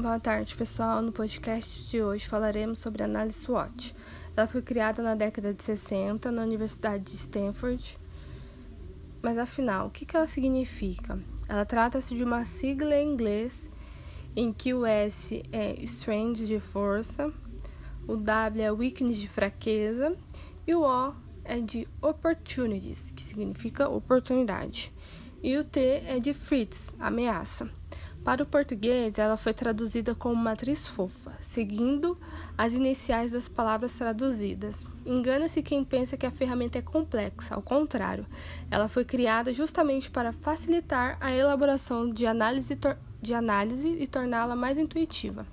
Boa tarde, pessoal. No podcast de hoje falaremos sobre a análise SWOT. Ela foi criada na década de 60 na Universidade de Stanford. Mas afinal, o que ela significa? Ela trata-se de uma sigla em inglês em que o S é strength de força, o W é weakness de fraqueza e o O é de opportunities, que significa oportunidade. E o T é de threats, ameaça. Para o português, ela foi traduzida como matriz fofa, seguindo as iniciais das palavras traduzidas. Engana-se quem pensa que a ferramenta é complexa, ao contrário, ela foi criada justamente para facilitar a elaboração de análise, de análise e torná-la mais intuitiva.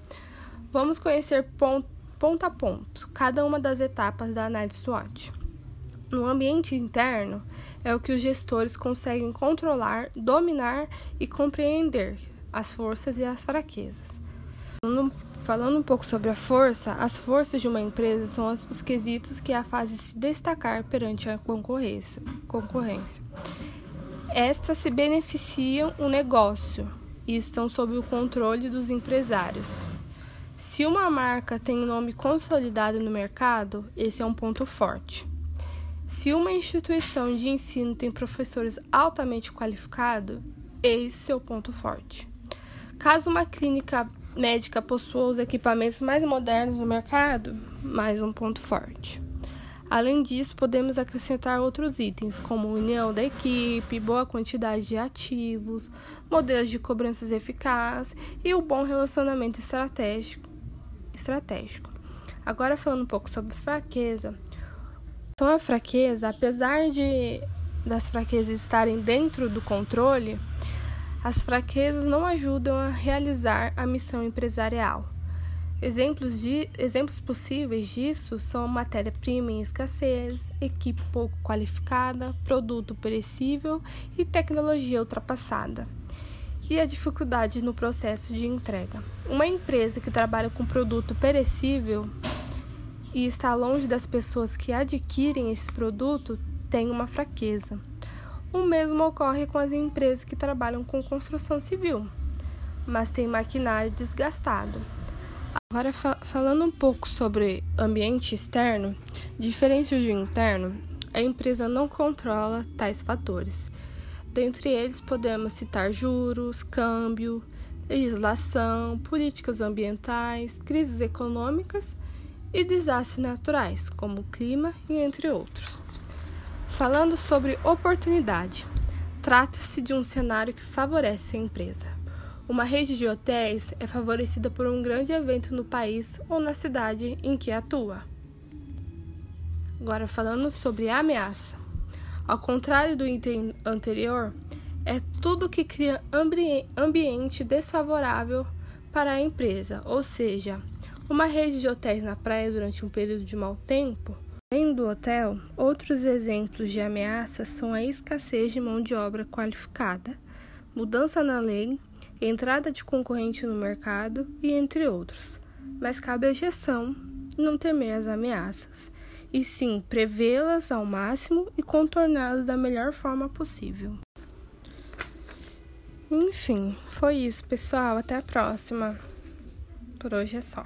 Vamos conhecer ponto, ponto a ponto cada uma das etapas da análise SWOT. No ambiente interno, é o que os gestores conseguem controlar, dominar e compreender, as forças e as fraquezas. Falando um pouco sobre a força, as forças de uma empresa são os quesitos que a fazem se destacar perante a concorrência. concorrência. Estas se beneficiam o negócio e estão sob o controle dos empresários. Se uma marca tem nome consolidado no mercado, esse é um ponto forte. Se uma instituição de ensino tem professores altamente qualificados, esse é o ponto forte. Caso uma clínica médica possua os equipamentos mais modernos do mercado, mais um ponto forte. Além disso, podemos acrescentar outros itens, como união da equipe, boa quantidade de ativos, modelos de cobranças eficazes e o bom relacionamento estratégico. estratégico. Agora, falando um pouco sobre fraqueza. Então, a fraqueza, apesar de das fraquezas estarem dentro do controle, as fraquezas não ajudam a realizar a missão empresarial. Exemplos, de, exemplos possíveis disso são matéria-prima em escassez, equipe pouco qualificada, produto perecível e tecnologia ultrapassada. E a dificuldade no processo de entrega. Uma empresa que trabalha com produto perecível e está longe das pessoas que adquirem esse produto tem uma fraqueza. O mesmo ocorre com as empresas que trabalham com construção civil, mas têm maquinário desgastado. Agora, fa falando um pouco sobre ambiente externo, diferente do interno, a empresa não controla tais fatores. Dentre eles, podemos citar juros, câmbio, legislação, políticas ambientais, crises econômicas e desastres naturais, como o clima e entre outros. Falando sobre oportunidade, trata-se de um cenário que favorece a empresa. Uma rede de hotéis é favorecida por um grande evento no país ou na cidade em que atua. Agora, falando sobre ameaça. Ao contrário do item anterior, é tudo que cria ambi ambiente desfavorável para a empresa, ou seja, uma rede de hotéis na praia durante um período de mau tempo Além do hotel, outros exemplos de ameaças são a escassez de mão de obra qualificada, mudança na lei, entrada de concorrente no mercado e entre outros. Mas cabe à gestão não temer as ameaças, e sim prevê-las ao máximo e contorná-las da melhor forma possível. Enfim, foi isso, pessoal. Até a próxima. Por hoje é só.